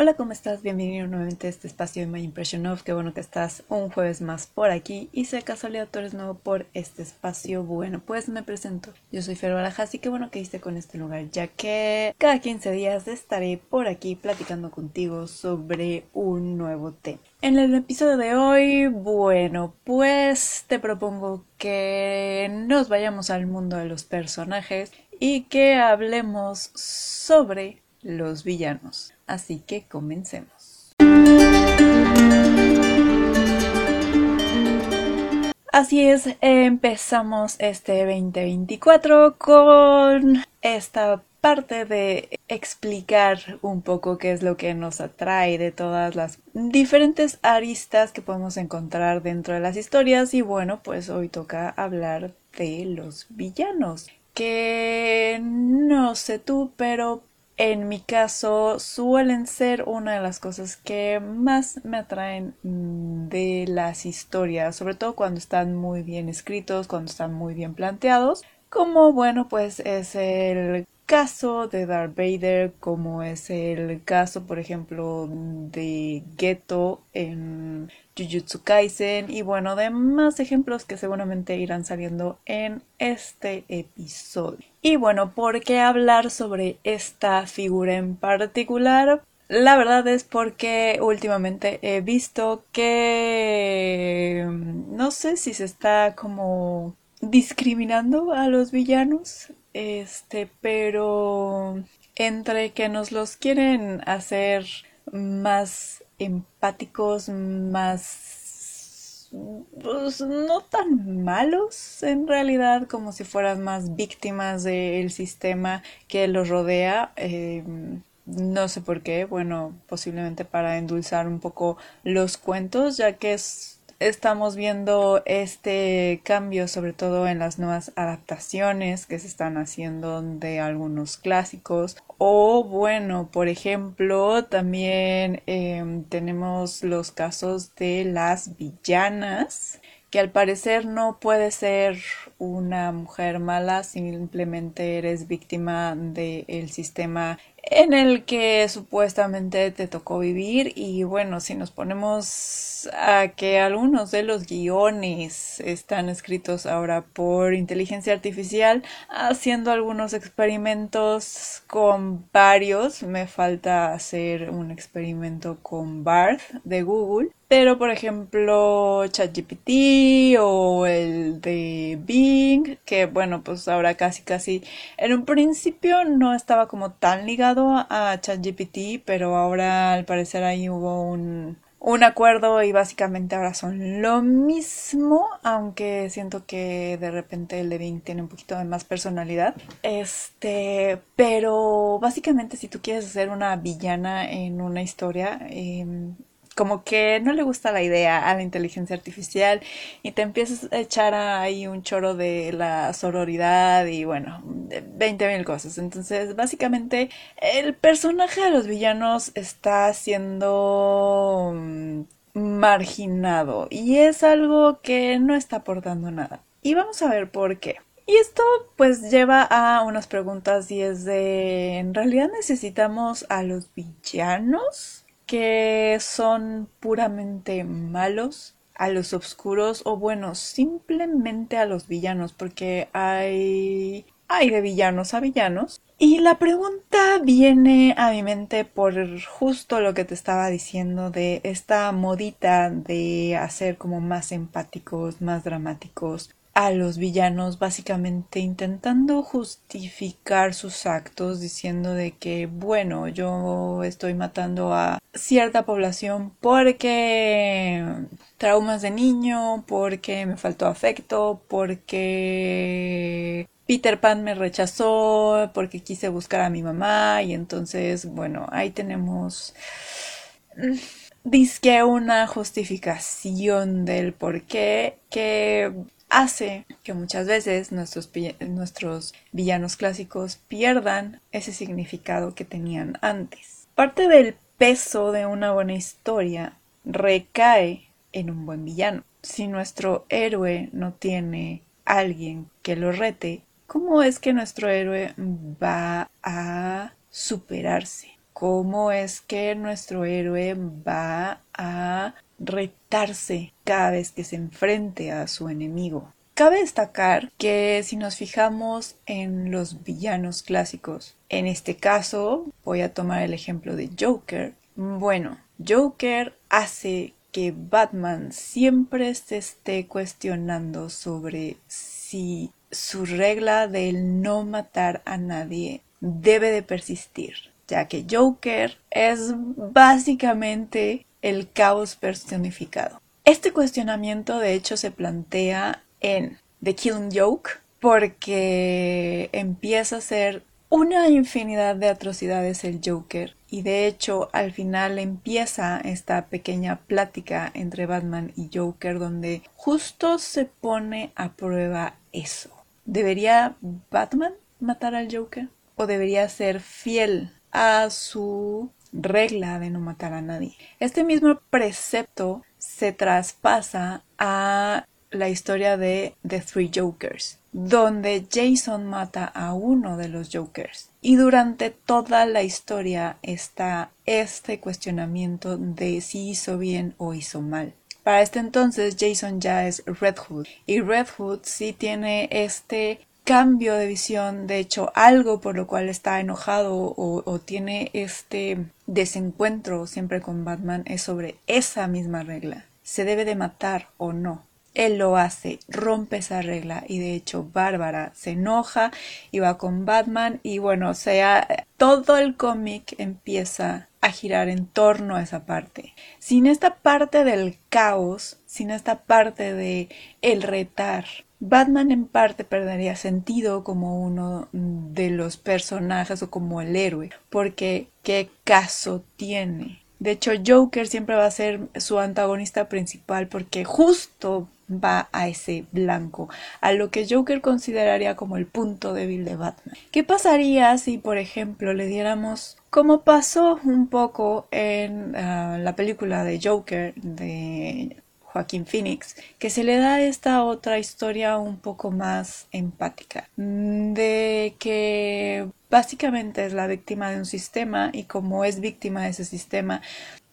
Hola, ¿cómo estás? Bienvenido nuevamente a este espacio de My Impression Of. Qué bueno que estás un jueves más por aquí. Y si de casualidad tú eres nuevo por este espacio, bueno, pues me presento. Yo soy Fer Barajas y qué bueno que hice con este lugar, ya que cada 15 días estaré por aquí platicando contigo sobre un nuevo tema. En el episodio de hoy, bueno, pues te propongo que nos vayamos al mundo de los personajes y que hablemos sobre los villanos. Así que comencemos. Así es, empezamos este 2024 con esta parte de explicar un poco qué es lo que nos atrae de todas las diferentes aristas que podemos encontrar dentro de las historias y bueno, pues hoy toca hablar de los villanos que no sé tú, pero en mi caso suelen ser una de las cosas que más me atraen de las historias, sobre todo cuando están muy bien escritos, cuando están muy bien planteados, como bueno pues es el caso de Darth Vader, como es el caso por ejemplo de Geto en Jujutsu Kaisen y bueno, de más ejemplos que seguramente irán saliendo en este episodio. Y bueno, ¿por qué hablar sobre esta figura en particular? La verdad es porque últimamente he visto que no sé si se está como discriminando a los villanos, este, pero entre que nos los quieren hacer más empáticos, más pues no tan malos en realidad como si fueran más víctimas del sistema que los rodea eh, no sé por qué bueno posiblemente para endulzar un poco los cuentos ya que es estamos viendo este cambio sobre todo en las nuevas adaptaciones que se están haciendo de algunos clásicos. O bueno por ejemplo también em, tenemos los casos de las villanas que al parecer no puede ser una mujer mala, simplemente eres víctima del sistema en el que supuestamente te tocó vivir y bueno, si nos ponemos a que algunos de los guiones están escritos ahora por inteligencia artificial, haciendo algunos experimentos con varios, me falta hacer un experimento con Barth de Google, pero por ejemplo ChatGPT o el de Bing, que bueno, pues ahora casi casi en un principio no estaba como tan ligado a ChatGPT, pero ahora al parecer ahí hubo un, un acuerdo y básicamente ahora son lo mismo, aunque siento que de repente el de tiene un poquito de más personalidad. Este, pero básicamente si tú quieres hacer una villana en una historia, eh, como que no le gusta la idea a la inteligencia artificial y te empiezas a echar ahí un choro de la sororidad y bueno, 20 mil cosas. Entonces, básicamente, el personaje de los villanos está siendo mm, marginado y es algo que no está aportando nada. Y vamos a ver por qué. Y esto pues lleva a unas preguntas y es de, ¿en realidad necesitamos a los villanos? Que son puramente malos, a los oscuros o bueno, simplemente a los villanos, porque hay hay de villanos a villanos. Y la pregunta viene a mi mente por justo lo que te estaba diciendo de esta modita de hacer como más empáticos, más dramáticos, a los villanos básicamente intentando justificar sus actos diciendo de que bueno yo estoy matando a cierta población porque traumas de niño porque me faltó afecto porque Peter Pan me rechazó porque quise buscar a mi mamá y entonces bueno ahí tenemos mm, disque una justificación del por qué que hace que muchas veces nuestros, nuestros villanos clásicos pierdan ese significado que tenían antes. Parte del peso de una buena historia recae en un buen villano. Si nuestro héroe no tiene alguien que lo rete, ¿cómo es que nuestro héroe va a superarse? cómo es que nuestro héroe va a retarse cada vez que se enfrente a su enemigo. Cabe destacar que si nos fijamos en los villanos clásicos, en este caso voy a tomar el ejemplo de Joker. Bueno, Joker hace que Batman siempre se esté cuestionando sobre si su regla del no matar a nadie debe de persistir, ya que Joker es básicamente el caos personificado. Este cuestionamiento de hecho se plantea en The Killing Joke porque empieza a ser una infinidad de atrocidades el Joker y de hecho al final empieza esta pequeña plática entre Batman y Joker donde justo se pone a prueba eso. ¿Debería Batman matar al Joker? ¿O debería ser fiel a su regla de no matar a nadie? Este mismo precepto se traspasa a la historia de The Three Jokers, donde Jason mata a uno de los Jokers. Y durante toda la historia está este cuestionamiento de si hizo bien o hizo mal. Para este entonces Jason ya es Red Hood y Red Hood sí tiene este cambio de visión, de hecho algo por lo cual está enojado o, tiene este desencuentro siempre con Batman es sobre esa misma regla. ¿Se debe de matar o no? él lo hace, rompe esa regla y de hecho Bárbara se enoja y va con Batman y bueno, o sea, todo el cómic empieza a girar en torno a esa parte. Sin esta parte del caos, sin esta parte de el retar, Batman en parte perdería sentido como uno de los personajes o como el héroe, porque ¿qué caso tiene? De hecho, Joker siempre va a ser su antagonista principal porque justo va a ese blanco, a lo que Joker consideraría como el punto débil de Batman. ¿Qué pasaría si, por ejemplo, le diéramos, como pasó un poco en ah, la película de Joker de Joaquín Phoenix, que se le da esta otra historia un poco más empática, de que básicamente es la víctima de un sistema y como es víctima de ese sistema,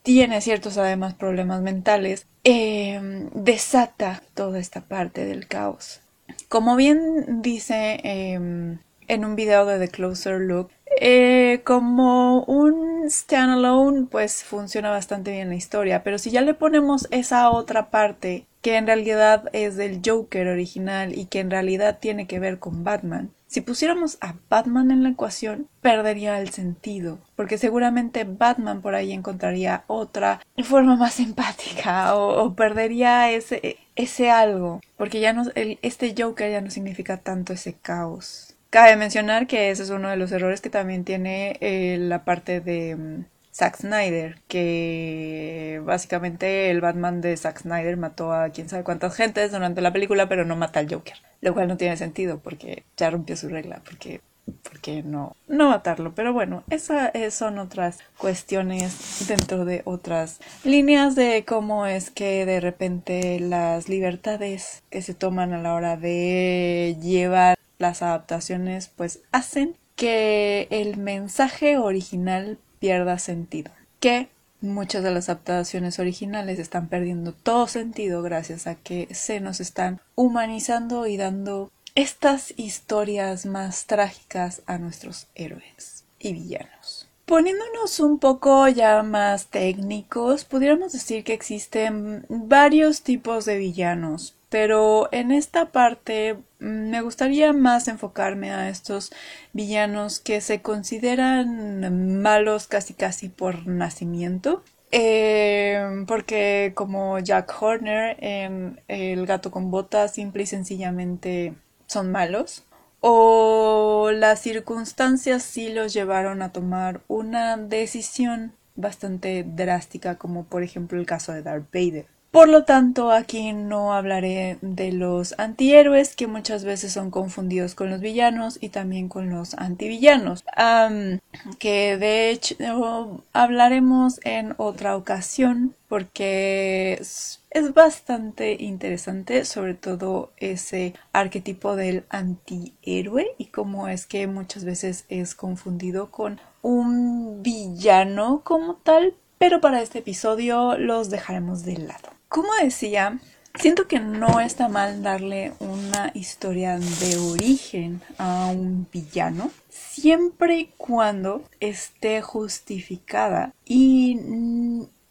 tiene ciertos además problemas mentales, eh, desata toda esta parte del caos. Como bien dice em, en un video de The Closer Look, eh, como un standalone, pues funciona bastante bien la historia, pero si ya le ponemos esa otra parte que en realidad es del Joker original y que en realidad tiene que ver con Batman, si pusiéramos a Batman en la ecuación, perdería el sentido, porque seguramente Batman por ahí encontraría otra forma más empática o, perdería ese, ese algo, porque ya no, este Joker ya no significa tanto ese caos. Cabe mencionar que ese es uno de los errores que también tiene eh, la parte de mm, Zack Snyder, que básicamente el Batman de Zack Snyder mató a quién sabe cuántas gentes durante la película, pero no mata al Joker, lo cual no tiene sentido porque ya rompió su regla, porque porque no, no matarlo. Pero bueno, esas son otras cuestiones dentro de otras líneas de cómo es que de repente las libertades que se toman a la hora de llevar las adaptaciones pues hacen que el mensaje original pierda sentido. Que muchas de las adaptaciones originales están perdiendo todo sentido gracias a que se nos están humanizando y dando estas historias más trágicas a nuestros héroes y villanos. Poniéndonos un poco ya más técnicos, pudiéramos decir que existen varios tipos de villanos, pero en esta parte mm, me gustaría más enfocarme a estos villanos que se consideran malos casi casi por nacimiento. Eh, porque como Jack Horner en El gato con botas simple y sencillamente son malos. O las circunstancias sí los llevaron a tomar una decisión bastante drástica como por ejemplo el caso de Darth Vader. Por lo tanto, aquí no hablaré de los antihéroes que muchas veces son confundidos con los villanos y también con los antivillanos, que de hecho hablaremos en otra ocasión porque es, bastante interesante, sobre todo ese arquetipo del antihéroe y cómo es que muchas veces es confundido con un villano como tal, pero para este episodio los dejaremos de lado. Como decía, siento que no está mal darle una historia de origen a un villano, siempre y cuando esté justificada. Y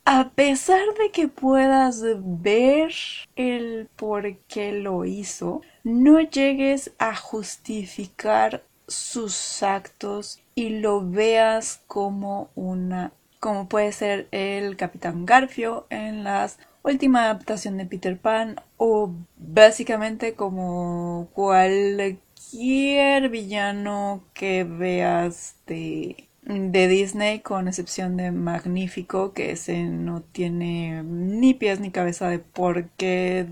a pesar de que puedas ver el por qué lo hizo, no llegues a justificar sus actos y lo veas como una como puede ser el Capitán Garfio en las última adaptación de Peter Pan o básicamente como cualquier villano que veas de, de Disney con excepción de Magnífico que ese no tiene ni pies ni cabeza de por qué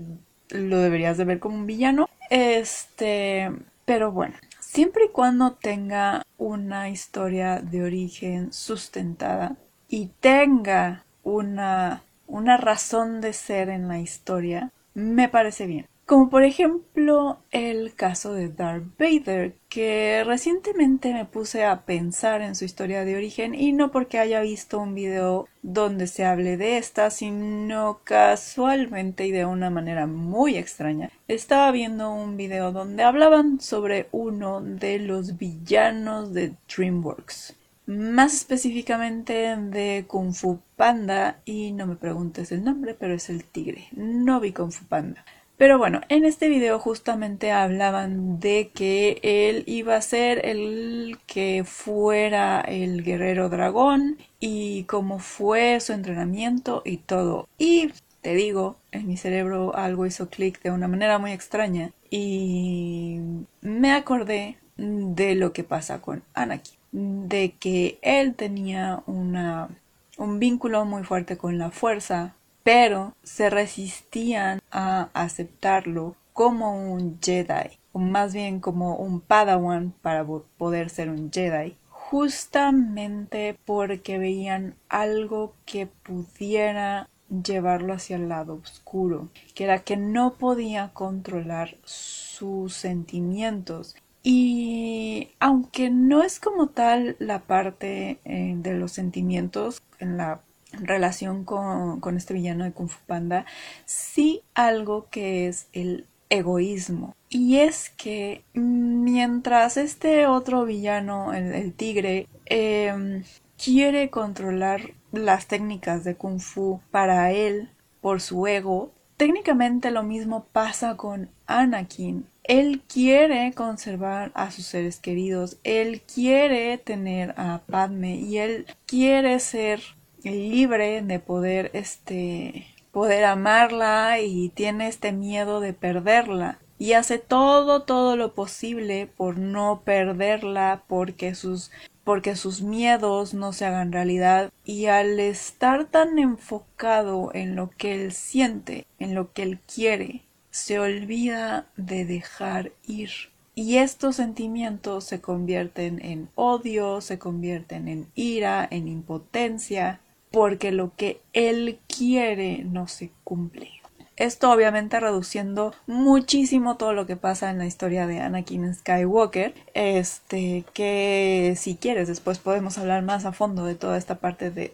lo deberías de ver como un villano. Este pero bueno siempre y cuando tenga una historia de origen sustentada y tenga una una razón de ser en la historia, me parece bien. Como por ejemplo el caso de Darth Vader, que recientemente me puse a pensar en su historia de origen y no porque haya visto un video donde se hable de esta, sino casualmente y de una manera muy extraña. Estaba viendo un video donde hablaban sobre uno de los villanos de DreamWorks más específicamente de Kung Fu Panda y no me preguntes el nombre, pero es el tigre. No vi Kung Fu Panda. Pero bueno, en este video justamente hablaban de que él iba a ser el que fuera el guerrero dragón y cómo fue su entrenamiento y todo. Y te digo, en mi cerebro algo hizo clic de una manera muy extraña y me acordé de lo que pasa con Anakin de que él tenía una, un vínculo muy fuerte con la fuerza, pero se resistían a aceptarlo como un Jedi, o más bien como un Padawan para poder ser un Jedi, justamente porque veían algo que pudiera llevarlo hacia el lado oscuro, que era que no podía controlar sus sentimientos y aunque no es como tal la parte eh, de los sentimientos en la relación con, con este villano de Kung Fu Panda, sí algo que es el egoísmo. Y es que mientras este otro villano, el, tigre, em, quiere controlar las técnicas de Kung Fu para él, por su ego, técnicamente lo mismo pasa con Anakin él quiere conservar a sus seres queridos, él quiere tener a Padme y él quiere ser libre de poder este poder amarla y tiene este miedo de perderla. Y hace todo todo lo posible por no perderla porque sus porque sus miedos no se hagan realidad. Y al estar tan enfocado en lo que él siente, en lo que él quiere, se olvida de dejar ir. Y estos sentimientos se convierten en odio, se convierten en ira, en impotencia, porque lo que él quiere no se cumple. Esto obviamente reduciendo muchísimo todo lo que pasa en la historia de Anakin Skywalker. Este, que si quieres después podemos hablar más a fondo de toda esta parte de,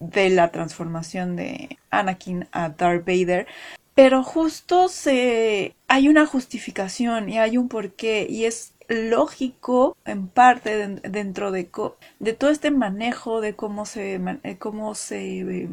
de la transformación de Anakin a Darth Vader pero justo se hay una justificación y hay un porqué y es lógico en parte dentro de, todo este manejo de cómo se eh, cómo se eh,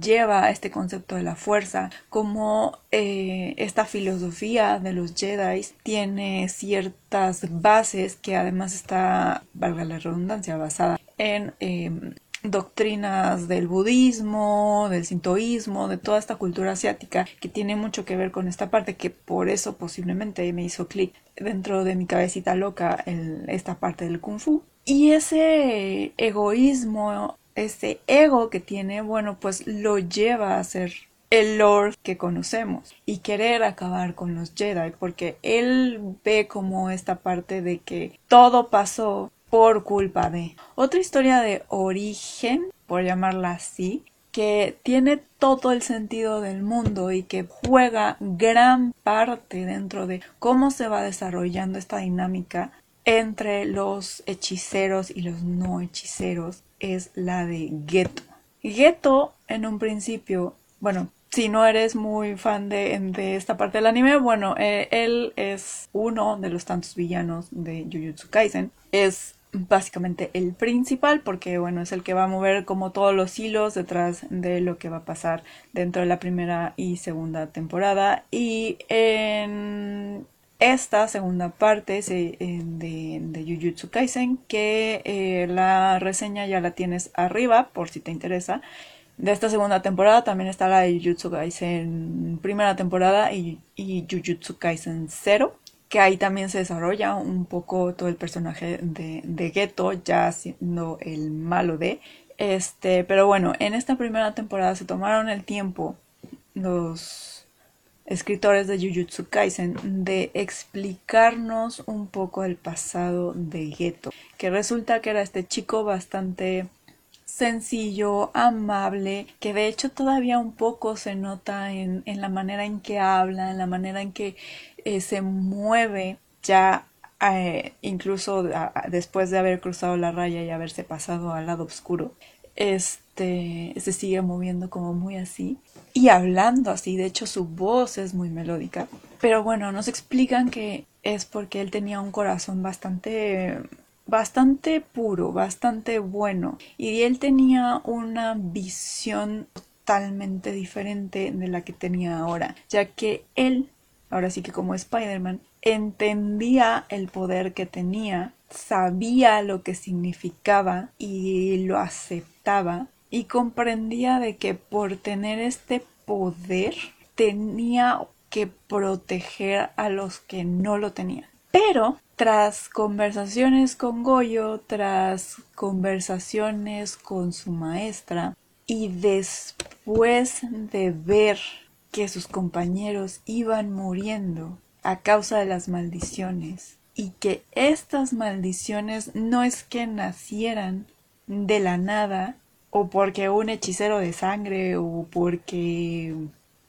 lleva este concepto de la fuerza, cómo eh, esta filosofía de los Jedi tiene ciertas bases que además está, valga la redundancia, basada en em, doctrinas del budismo, del sintoísmo, de toda esta cultura asiática que tiene mucho que ver con esta parte que por eso posiblemente me hizo clic dentro de mi cabecita loca en esta parte del kung fu. Y ese egoísmo, ese ego que tiene, bueno, pues lo lleva a ser el Lord que conocemos y querer acabar con los Jedi porque él ve como esta parte de que todo pasó por culpa de otra historia de origen por llamarla así que tiene todo el sentido del mundo y que juega gran parte dentro de cómo se va desarrollando esta dinámica entre los hechiceros y los no hechiceros es la de Geto. Geto en un principio, bueno, si no eres muy fan de, de esta parte del anime, bueno, eh, él es uno de los tantos villanos de Jujutsu Kaisen. Es básicamente el principal porque bueno es el que va a mover como todos los hilos detrás de lo que va a pasar dentro de la primera y segunda temporada. Y en esta segunda parte de, de Jujutsu Kaisen que eh, la reseña ya la tienes arriba por si te interesa. De esta segunda temporada también está la de Jujutsu Kaisen primera temporada y, y Jujutsu Kaisen 0 que ahí también se desarrolla un poco todo el personaje de, de Geto, ya siendo el malo de. Este, pero bueno, en esta primera temporada se tomaron el tiempo los escritores de Jujutsu Kaisen de explicarnos un poco el pasado de Geto, que resulta que era este chico bastante sencillo, amable, que de hecho todavía un poco se nota en, en la manera en que habla, en la manera en que eh, se mueve ya eh, incluso después de haber cruzado la raya y haberse pasado al lado oscuro, este se sigue moviendo como muy así y hablando así, de hecho su voz es muy melódica. Pero bueno, nos explican que es porque él tenía un corazón bastante bastante puro, bastante bueno y él tenía una visión totalmente diferente de la que tenía ahora, ya que él ahora sí que como Spider-Man, entendía el poder que tenía, sabía lo que significaba y lo aceptaba y comprendía de que por tener este poder tenía que proteger a los que no lo tenían. Pero tras conversaciones con Goyo, tras conversaciones con su maestra y después de ver que sus compañeros iban muriendo a causa de las maldiciones y que estas maldiciones no es que nacieran de la nada o porque un hechicero de sangre o porque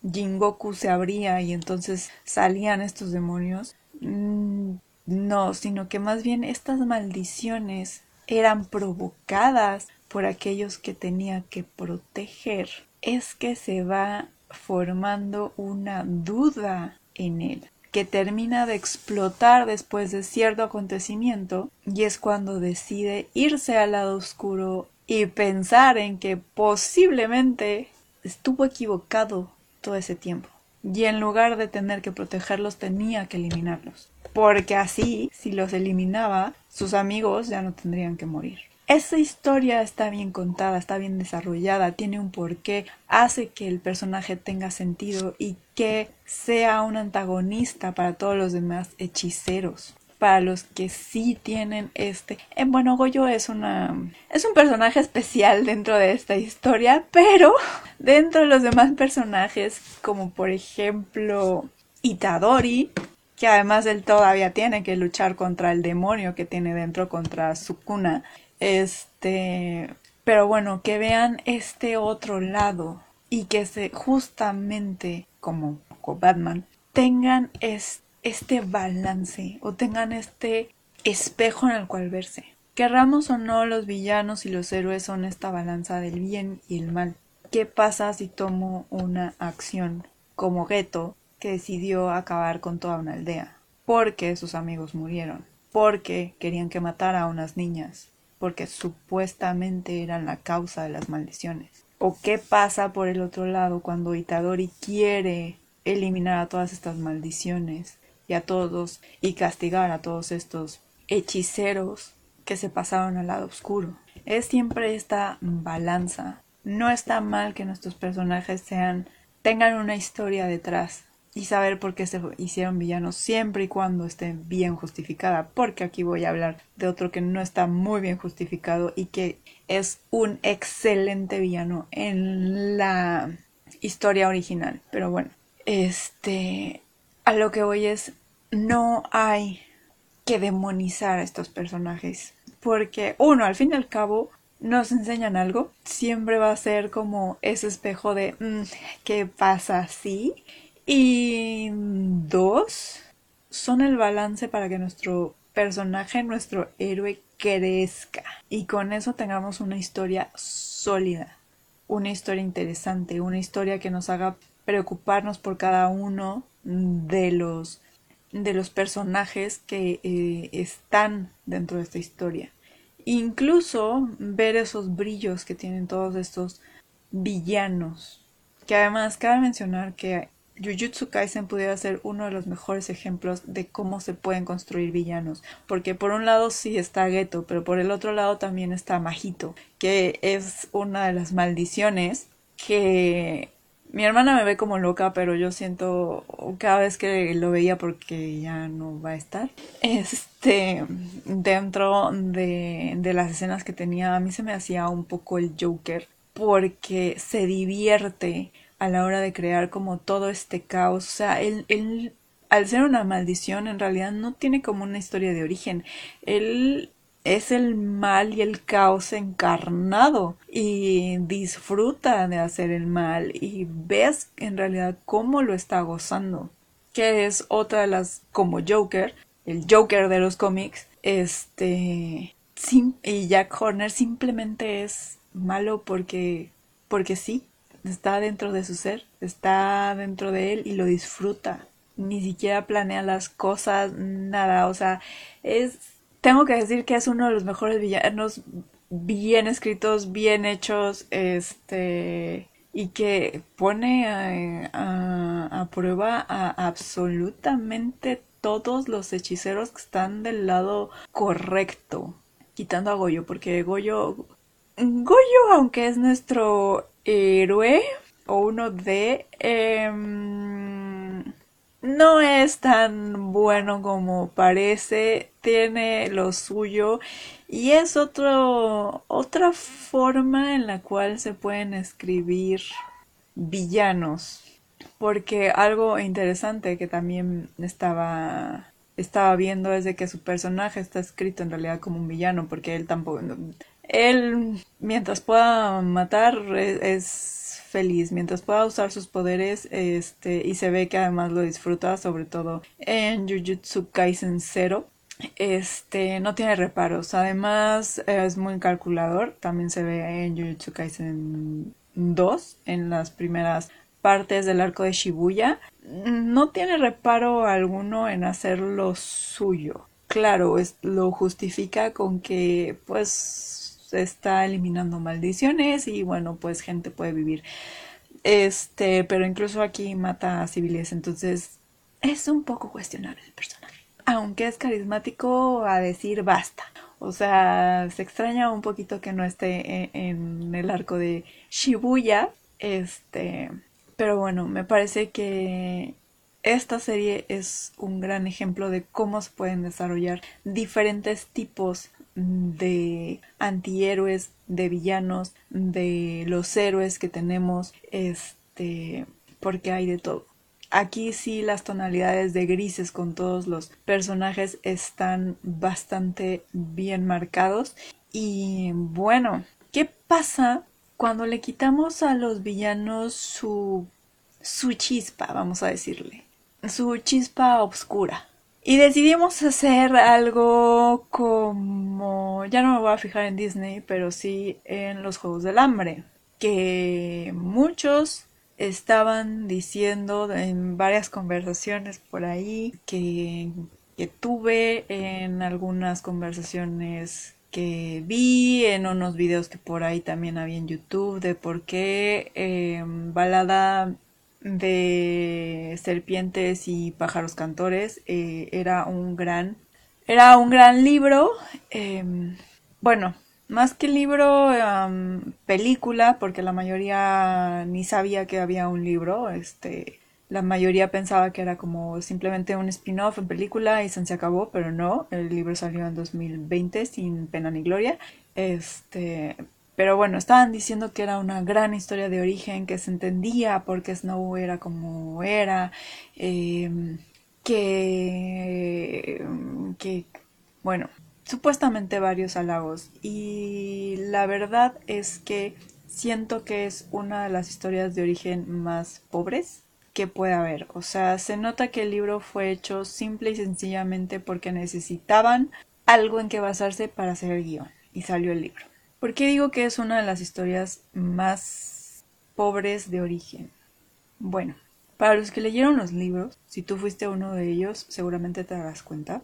Jingoku se abría y entonces salían estos demonios. Mm, no, sino que más bien estas maldiciones eran provocadas por aquellos que tenía que proteger. Es que se va formando una duda en él que termina de explotar después de cierto acontecimiento y es cuando decide irse al lado oscuro y pensar en que posiblemente estuvo equivocado todo ese tiempo y en lugar de tener que protegerlos tenía que eliminarlos porque así si los eliminaba sus amigos ya no tendrían que morir esa historia está bien contada, está bien desarrollada, tiene un porqué, hace que el personaje tenga sentido y que sea un antagonista para todos los demás hechiceros. Para los que sí tienen este. Bueno, Goyo es una. es un personaje especial dentro de esta historia. Pero dentro de los demás personajes, como por ejemplo Itadori, que además él todavía tiene que luchar contra el demonio que tiene dentro, contra Sukuna. Este, pero bueno, que vean este otro lado y que se justamente como, Batman tengan este balance o tengan este espejo en el cual verse. Querramos o no, los villanos y los héroes son esta balanza del bien y el mal. ¿Qué pasa si tomo una acción como Geto que decidió acabar con toda una aldea? Porque sus amigos murieron, porque querían que matara a unas niñas, porque supuestamente eran la causa de las maldiciones. ¿O qué pasa por el otro lado cuando Itadori quiere eliminar a todas estas maldiciones y a todos y castigar a todos estos hechiceros que se pasaron al lado oscuro? Es siempre esta balanza. No está mal que nuestros personajes tengan una historia detrás y saber por qué se hicieron villanos siempre y cuando esté bien justificada, porque aquí voy a hablar de otro que no está muy bien justificado y que es un excelente villano en la historia original. Pero bueno, este, a lo que voy es, no hay que demonizar a estos personajes. Porque, uno, al fin y al cabo, nos enseñan algo. Siempre va a ser como ese espejo de, mm, ¿qué pasa así? Y dos, son el balance para que nuestro personaje, nuestro héroe, crezca. Y con eso tengamos una historia sólida, una historia interesante, una historia que nos haga preocuparnos por cada uno de los de los personajes que eh, están dentro de esta historia. Incluso ver esos brillos que tienen todos estos villanos. Que además cabe mencionar que Jujutsu Kaisen pudiera ser uno de los mejores ejemplos de cómo se pueden construir villanos. Porque por un lado sí está Geto, pero por el otro lado también está Majito, que es una de las maldiciones que mi hermana me ve como loca, pero yo siento cada vez que lo veía porque ya no va a estar. Este, dentro de, de las escenas que tenía, a mí se me hacía un poco el Joker porque se divierte a la hora de crear como todo este caos. O sea, él, él, al ser una maldición, en realidad no tiene como una historia de origen. Él es el mal y el caos encarnado y disfruta de hacer el mal y ves en realidad cómo lo está gozando. Que es otra de las, como Joker, el Joker de los cómics, este, y Jack Horner simplemente es malo porque, porque sí, está dentro de su ser, está dentro de él y lo disfruta. Ni siquiera planea las cosas, nada. O sea, es. Tengo que decir que es uno de los mejores villanos bien escritos, bien hechos, este. Y que pone a, a prueba a absolutamente todos los hechiceros que están del lado correcto. Quitando a Goyo, porque Goyo. Goyo, aunque es nuestro héroe o uno de em, no es tan bueno como parece, tiene lo suyo y es otro, otra forma en la cual se pueden escribir villanos. Porque algo interesante que también estaba estaba viendo es de que su personaje está escrito en realidad como un villano porque él tampoco él, mientras pueda matar, e-, es, feliz. Mientras pueda usar sus poderes, este, y se ve que además lo disfruta, sobre todo en Jujutsu Kaisen 0. Este, no tiene reparos. Además, es muy calculador. También se ve en Jujutsu Kaisen 2, en las primeras partes del arco de Shibuya. No tiene reparo alguno en hacer lo suyo. Claro, es, lo justifica con que, pues, está eliminando maldiciones y bueno, pues gente puede vivir. Este, pero incluso aquí mata a civiles, entonces es un poco cuestionable el personaje. Aunque es carismático a decir basta. O sea, se extraña un poquito que no esté e, en, el arco de Shibuya. Este, pero bueno, me parece que esta serie es un gran ejemplo de cómo se pueden desarrollar diferentes tipos de antihéroes, de villanos, de los héroes que tenemos, este, porque hay de todo. Aquí sí las tonalidades de grises con todos los personajes están bastante bien marcados. Y bueno, ¿qué pasa cuando le quitamos a los villanos su, su chispa, vamos a decirle? Su chispa oscura. Y decidimos hacer algo como, ya no me voy a fijar en Disney, pero sí en los Juegos del Hambre, que muchos estaban diciendo en varias conversaciones por ahí que, que tuve en algunas conversaciones que vi en unos videos que por ahí también había en YouTube de por qué eh, Balada de serpientes y pájaros cantores eh, era un gran era un gran libro em, bueno más que libro película porque la mayoría ni sabía que había un libro este la mayoría pensaba que era como simplemente un spin-off en película y se acabó, pero no, el libro salió en 2020 sin pena ni gloria. Este, Pero bueno, estaban diciendo que era una gran historia de origen, que se entendía por qué Snow era como era, em, que, que, bueno, supuestamente varios halagos. Y la verdad es que siento que es una de las historias de origen más pobres que puede haber. O sea, se nota que el libro fue hecho simple y sencillamente porque necesitaban algo en que basarse para hacer el guion. Y salió el libro. ¿Por qué digo que es una de las historias más pobres de origen? Bueno, para los que leyeron los libros, si tú fuiste uno de ellos, seguramente te darás cuenta.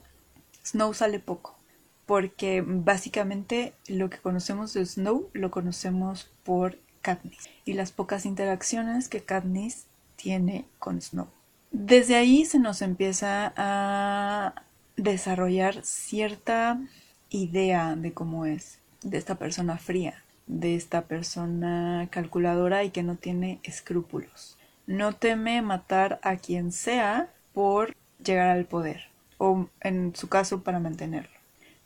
Snow sale poco, porque básicamente lo que conocemos de Snow lo conocemos por Katniss y las pocas interacciones que Katniss tiene con Snow. Desde ahí se nos empieza a desarrollar cierta idea de cómo es de esta persona fría, de esta persona calculadora y que no tiene escrúpulos. No teme matar a quien sea por llegar al poder, o en su caso para mantenerlo.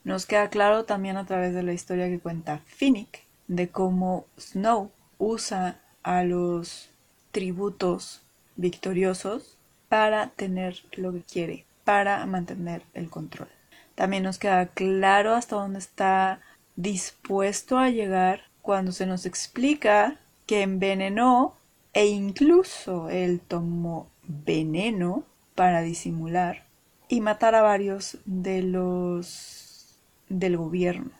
Nos queda claro también a través de la historia que cuenta Finnick de cómo Snow usa a los tributos victoriosos para tener lo que quiere, para mantener el control. También nos queda claro hasta dónde está dispuesto a llegar cuando se nos explica que envenenó e incluso él tomó veneno para disimular y matar a varios de los del gobierno.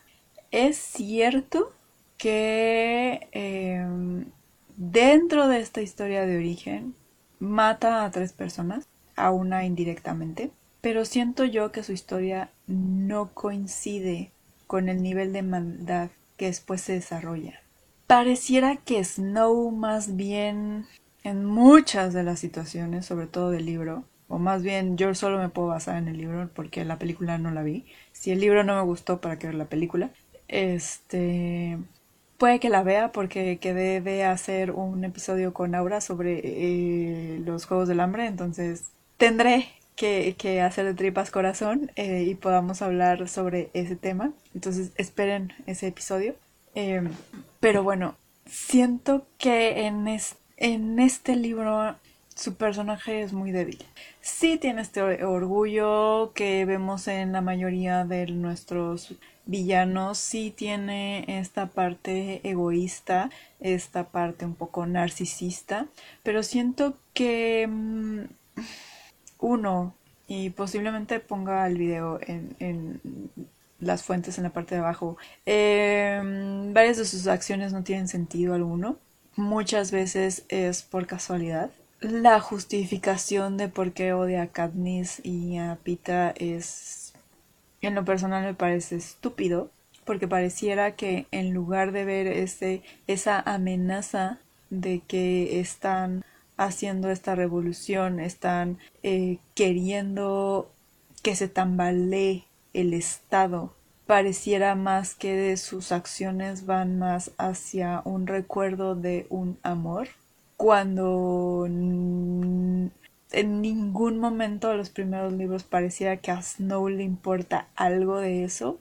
Es cierto que em, dentro de esta historia de origen mata a tres personas, a una indirectamente, pero siento yo que su historia no coincide con el nivel de maldad que después se desarrolla. Pareciera que Snow más bien en muchas de las situaciones, sobre todo del libro, o más bien yo solo me puedo basar en el libro porque la película no la vi. Si el libro no me gustó, ¿para qué ver la película? Este puede que la vea porque quedé de hacer un episodio con Aura sobre eh, los Juegos del Hambre, entonces tendré que, hacer de tripas corazón eh, y podamos hablar sobre ese tema. Entonces esperen ese episodio. Em, pero bueno, siento que en, en este libro su personaje es muy débil. Sí tiene este orgullo que vemos en la mayoría de nuestros villanos, sí tiene esta parte egoísta, esta parte un poco narcisista, pero siento que... Mm, uno y posiblemente ponga el video en, las fuentes en la parte de abajo. Em, varias de sus acciones no tienen sentido alguno. Muchas veces es por casualidad. La justificación de por qué odia a Katniss y a Pita es, en lo personal, me parece estúpido, porque pareciera que en lugar de ver ese, esa amenaza de que están haciendo esta revolución, están eh, queriendo que se tambalee el Estado. Pareciera más que de sus acciones van más hacia un recuerdo de un amor, cuando en ningún momento de los primeros libros pareciera que a Snow le importa algo de eso,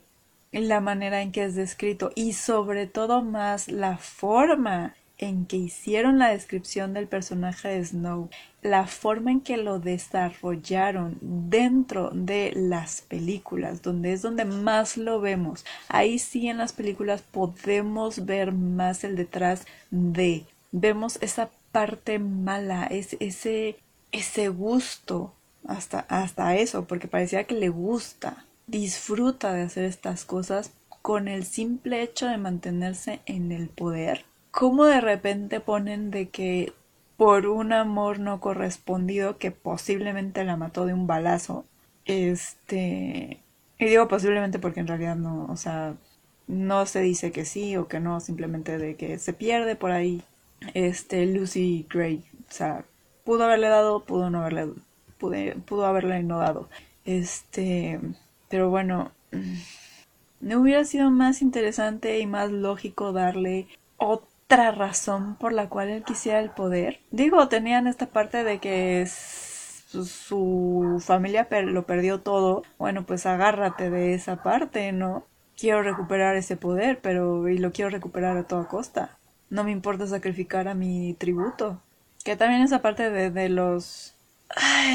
la manera en que es descrito y sobre todo más la forma en que hicieron la descripción del personaje de Snow, la forma en que lo desarrollaron dentro de las películas, donde es donde más lo vemos. Ahí sí en las películas podemos ver más el detrás de. Vemos esa parte mala, ese, ese gusto, hasta, hasta eso, porque parecía que le gusta, disfruta de hacer estas cosas con el simple hecho de mantenerse en el poder cómo de repente ponen de que por un amor no correspondido que posiblemente la mató de un balazo, este, y digo posiblemente porque en realidad no, o sea, no se dice que sí o que no, simplemente de que se pierde por ahí, este, Lucy Gray, o sea, pudo haberle dado, pudo no haberle, pudo haberle no dado, este, pero bueno, ¿no hubiera sido más interesante y más lógico darle otro razón por la cual él quisiera el poder. Digo, tenían esta parte de que su, familia lo perdió todo. Bueno, pues agárrate de esa parte, ¿no? quiero recuperar ese poder, pero y lo quiero recuperar a toda costa. No me importa sacrificar a mi tributo. Que también esa parte de, de los...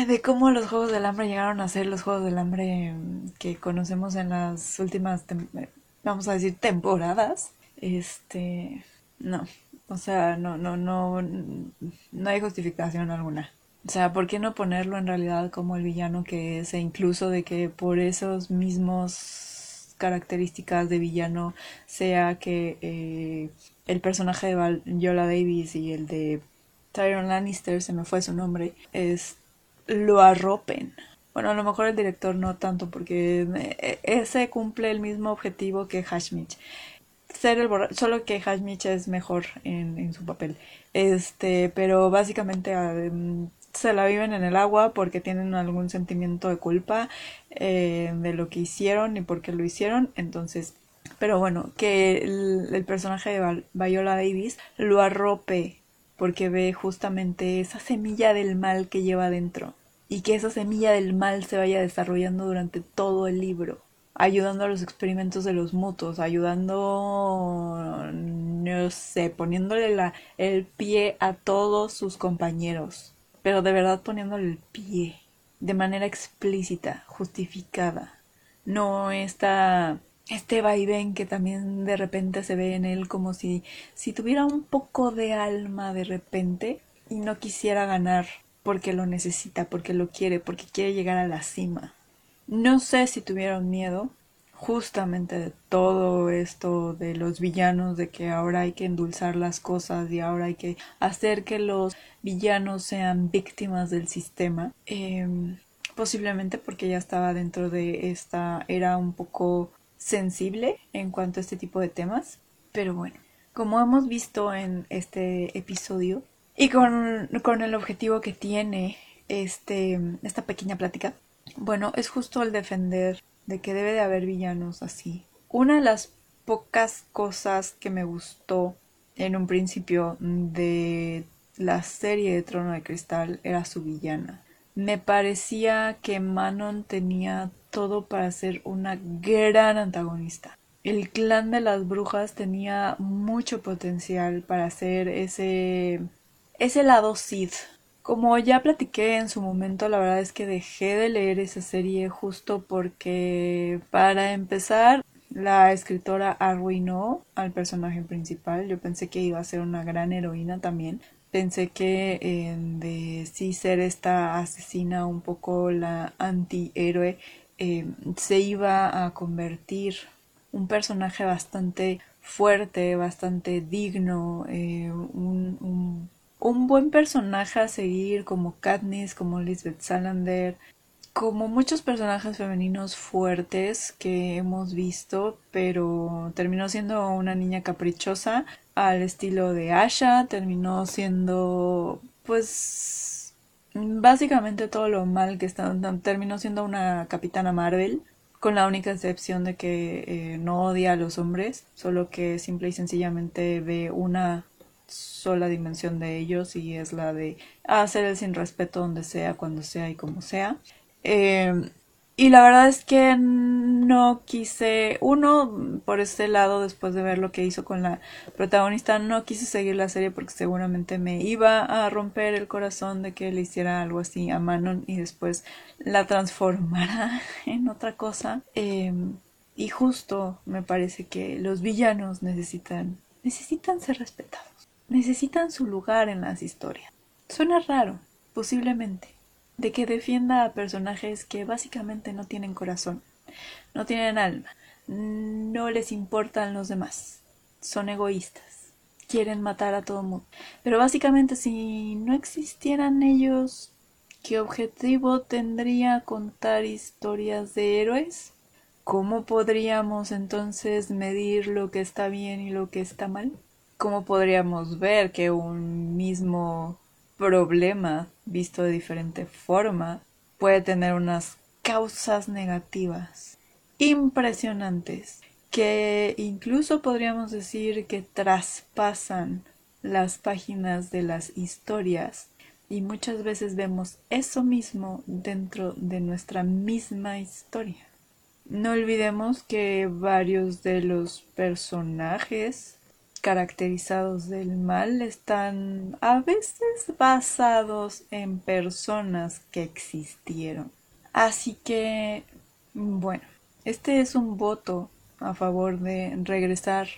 de cómo los Juegos del Hambre llegaron a ser los Juegos del Hambre que conocemos en las últimas, vamos a decir, temporadas. Este... No. O sea, no, no, no, no hay justificación alguna. O sea, ¿por qué no ponerlo en realidad como el villano que es? E incluso de que por esos mismos características de villano sea que eh, el personaje de Viola Davis y el de Tyron Lannister, se me fue su nombre, es lo arropen. Bueno, a lo mejor el director no tanto porque eh, ese cumple el mismo objetivo que Hashmich. Ser el solo que Hashmich es mejor en, en, su papel. Este, pero básicamente se la viven en el agua porque tienen algún sentimiento de culpa eh, de lo que hicieron y por qué lo hicieron. Entonces, pero bueno, que el, personaje de Viola Davis lo arrope porque ve justamente esa semilla del mal que lleva dentro y que esa semilla del mal se vaya desarrollando durante todo el libro ayudando a los experimentos de los mutos, ayudando, no sé, poniéndole la, el pie a todos sus compañeros pero de verdad poniéndole el pie, de manera explícita, justificada. No esta este vaivén que también de repente se ve en él como si, si tuviera un poco de alma de repente y no quisiera ganar porque lo necesita, porque lo quiere, porque quiere llegar a la cima. No sé si tuvieron miedo, justamente de todo esto de los villanos, de que ahora hay que endulzar las cosas y ahora hay que hacer que los villanos sean víctimas del sistema. Em, posiblemente porque ya estaba dentro de esta era un poco sensible en cuanto a este tipo de temas. Pero bueno, como hemos visto en este episodio y con, con el objetivo que tiene este, esta pequeña plática, bueno, es justo el defender de que debe de haber villanos así. Una de las pocas cosas que me gustó en un principio de la serie de Trono de Cristal era su villana. Me parecía que Manon tenía todo para ser una gran antagonista. El clan de las brujas tenía mucho potencial para ser ese ese lado Sith como ya platiqué en su momento, la verdad es que dejé de leer esa serie justo porque, para empezar, la escritora arruinó al personaje principal. Yo pensé que iba a ser una gran heroína también. Pensé que de sí ser esta asesina, un poco la antihéroe, eh, se iba a convertir un personaje bastante fuerte, bastante digno, eh, un un buen personaje a seguir como Katniss, como Lisbeth Salander, como muchos personajes femeninos fuertes que hemos visto, pero terminó siendo una niña caprichosa al estilo de Asha, terminó siendo pues básicamente todo lo mal que está, terminó siendo una capitana Marvel con la única excepción de que eh, no odia a los hombres, solo que simple y sencillamente ve una sola dimensión de ellos y es la de hacer el sin respeto donde sea, cuando sea y como sea. Em, y la verdad es que no quise, uno, por este lado, después de ver lo que hizo con la protagonista, no quise seguir la serie porque seguramente me iba a romper el corazón de que le hiciera algo así a Manon y después la transformara en otra cosa. Em, y justo me parece que los villanos necesitan, necesitan ser respetados necesitan su lugar en las historias. Suena raro, posiblemente, de que defienda a personajes que básicamente no tienen corazón, no tienen alma, no les importan los demás, son egoístas, quieren matar a todo mundo. Pero básicamente si no existieran ellos, ¿qué objetivo tendría contar historias de héroes? ¿Cómo podríamos entonces medir lo que está bien y lo que está mal? ¿Cómo podríamos ver que un mismo problema visto de diferente forma puede tener unas causas negativas impresionantes que incluso podríamos decir que traspasan las páginas de las historias y muchas veces vemos eso mismo dentro de nuestra misma historia. No olvidemos que varios de los personajes caracterizados del mal están a veces basados en personas que existieron. Así que, bueno, este es un voto a favor de regresar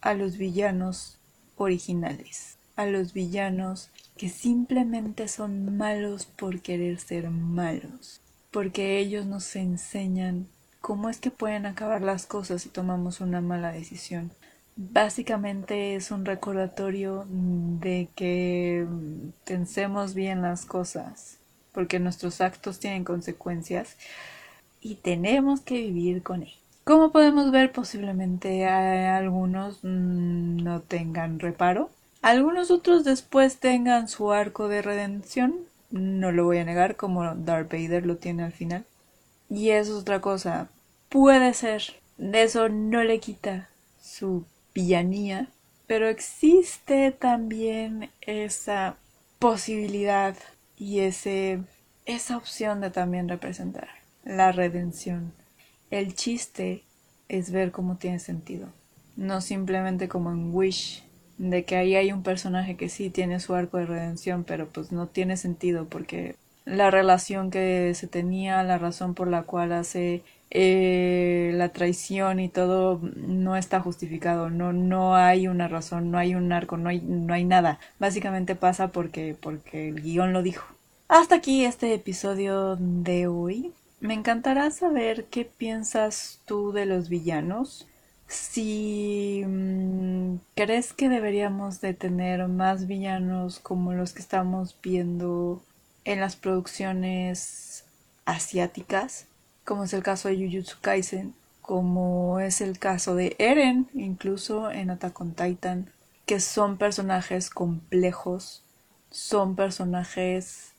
a los villanos originales, a los villanos que simplemente son malos por querer ser malos, porque ellos nos enseñan cómo es que pueden acabar las cosas si tomamos una mala decisión. Básicamente es un recordatorio de que pensemos bien las cosas, porque nuestros actos tienen consecuencias y tenemos que vivir con ellas. Como podemos ver, posiblemente algunos mm, no tengan reparo. Algunos otros después tengan su arco de redención. No lo voy a negar, como Darth Vader lo tiene al final. Y es otra cosa. Puede ser. Eso no le quita su villanía, pero existe también esa posibilidad y ese, esa opción de también representar la redención. El chiste es ver cómo tiene sentido, no simplemente como en Wish, de que ahí hay un personaje que sí tiene su arco de redención, pero pues no tiene sentido porque la relación que se tenía, la razón por la cual hace eh, la traición y todo no está justificado, no, no hay una razón, no hay un arco, no hay, no hay nada. Básicamente pasa porque, porque el guion lo dijo. Hasta aquí este episodio de hoy. Me encantará saber qué piensas tú de los villanos. Si mm, crees que deberíamos de tener más villanos como los que estamos viendo en las producciones asiáticas como es el caso de Jujutsu Kaisen, como es el caso de Eren, incluso en Attack on Titan, que son personajes complejos, son personajes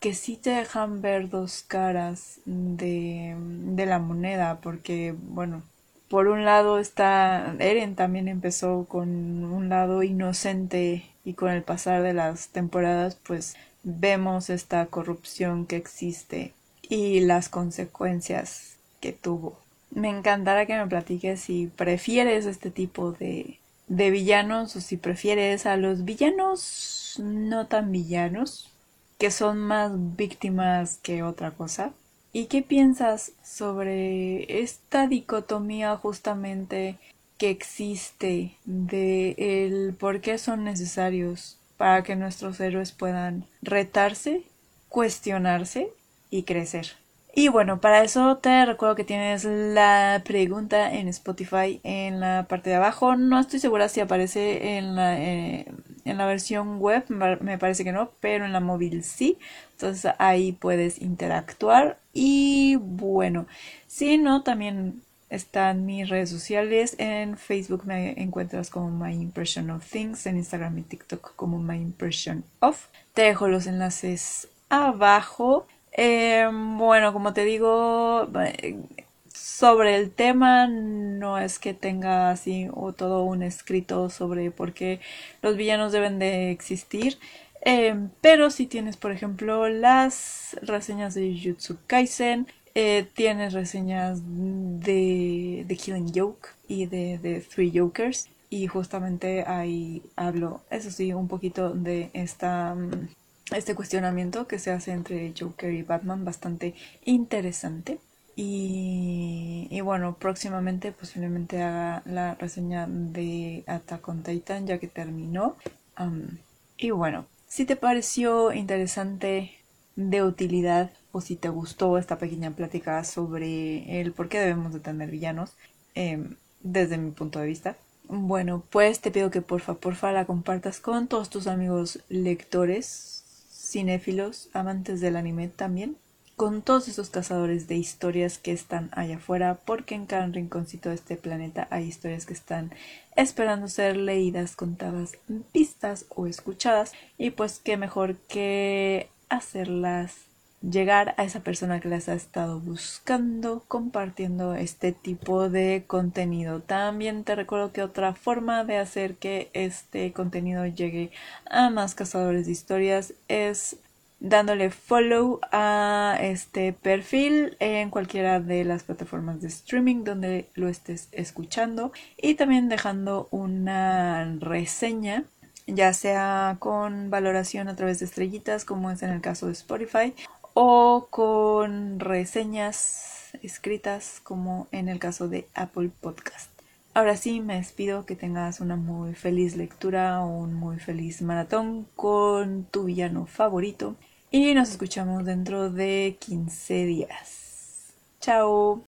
que sí te dejan ver dos caras de, de la moneda, porque, bueno, por un lado está Eren también empezó con un lado inocente y con el pasar de las temporadas pues vemos esta corrupción que existe y las consecuencias que tuvo. Me encantará que me platiques si prefieres este tipo de, de villanos o si prefieres a los villanos no tan villanos, que son más víctimas que otra cosa. ¿Y qué piensas sobre esta dicotomía justamente que existe de el por qué son necesarios para que nuestros héroes puedan retarse, cuestionarse y crecer. Y bueno, para eso te recuerdo que tienes la pregunta en Spotify en la parte de abajo. No estoy segura si aparece en la, eh, en la versión web, me parece que no, pero en la móvil sí. Entonces ahí puedes interactuar. Y bueno, si no, también están mis redes sociales. En Facebook me encuentras como My Impression of Things, en Instagram y TikTok como My Impression of. Te dejo los enlaces abajo. Eh, bueno, como te digo, sobre el tema no es que tenga así o todo un escrito sobre por qué los villanos deben de existir. Eh, pero si tienes, por ejemplo, las reseñas de Jujutsu Kaisen, eh, tienes reseñas de, de Killing Joke y de, de Three Jokers. Y justamente ahí hablo, eso sí, un poquito de esta mm, este cuestionamiento que se hace entre Joker y Batman bastante interesante. Y, bueno, próximamente posiblemente haga la reseña de Attack on Titan ya que terminó. y bueno, si te pareció interesante, de utilidad, o si te gustó esta pequeña plática sobre el por qué debemos de tener villanos, em, desde mi punto de vista, bueno, pues te pido que porfa, porfa la compartas con todos tus amigos lectores cinéfilos, amantes del anime también, con todos esos cazadores de historias que están allá afuera, porque en cada rinconcito de este planeta hay historias que están esperando ser leídas, contadas, vistas o escuchadas, y pues qué mejor que hacerlas llegar a esa persona que las ha estado buscando compartiendo este tipo de contenido. También te recuerdo que otra forma de hacer que este contenido llegue a más cazadores de historias es dándole follow a este perfil en cualquiera de las plataformas de streaming donde lo estés escuchando y también dejando una reseña ya sea con valoración a través de estrellitas como es en el caso de Spotify o con reseñas escritas como en el caso de Apple Podcast. Ahora sí, me despido, que tengas una muy feliz lectura un muy feliz maratón con tu villano favorito y nos escuchamos dentro de 15 días. Chao.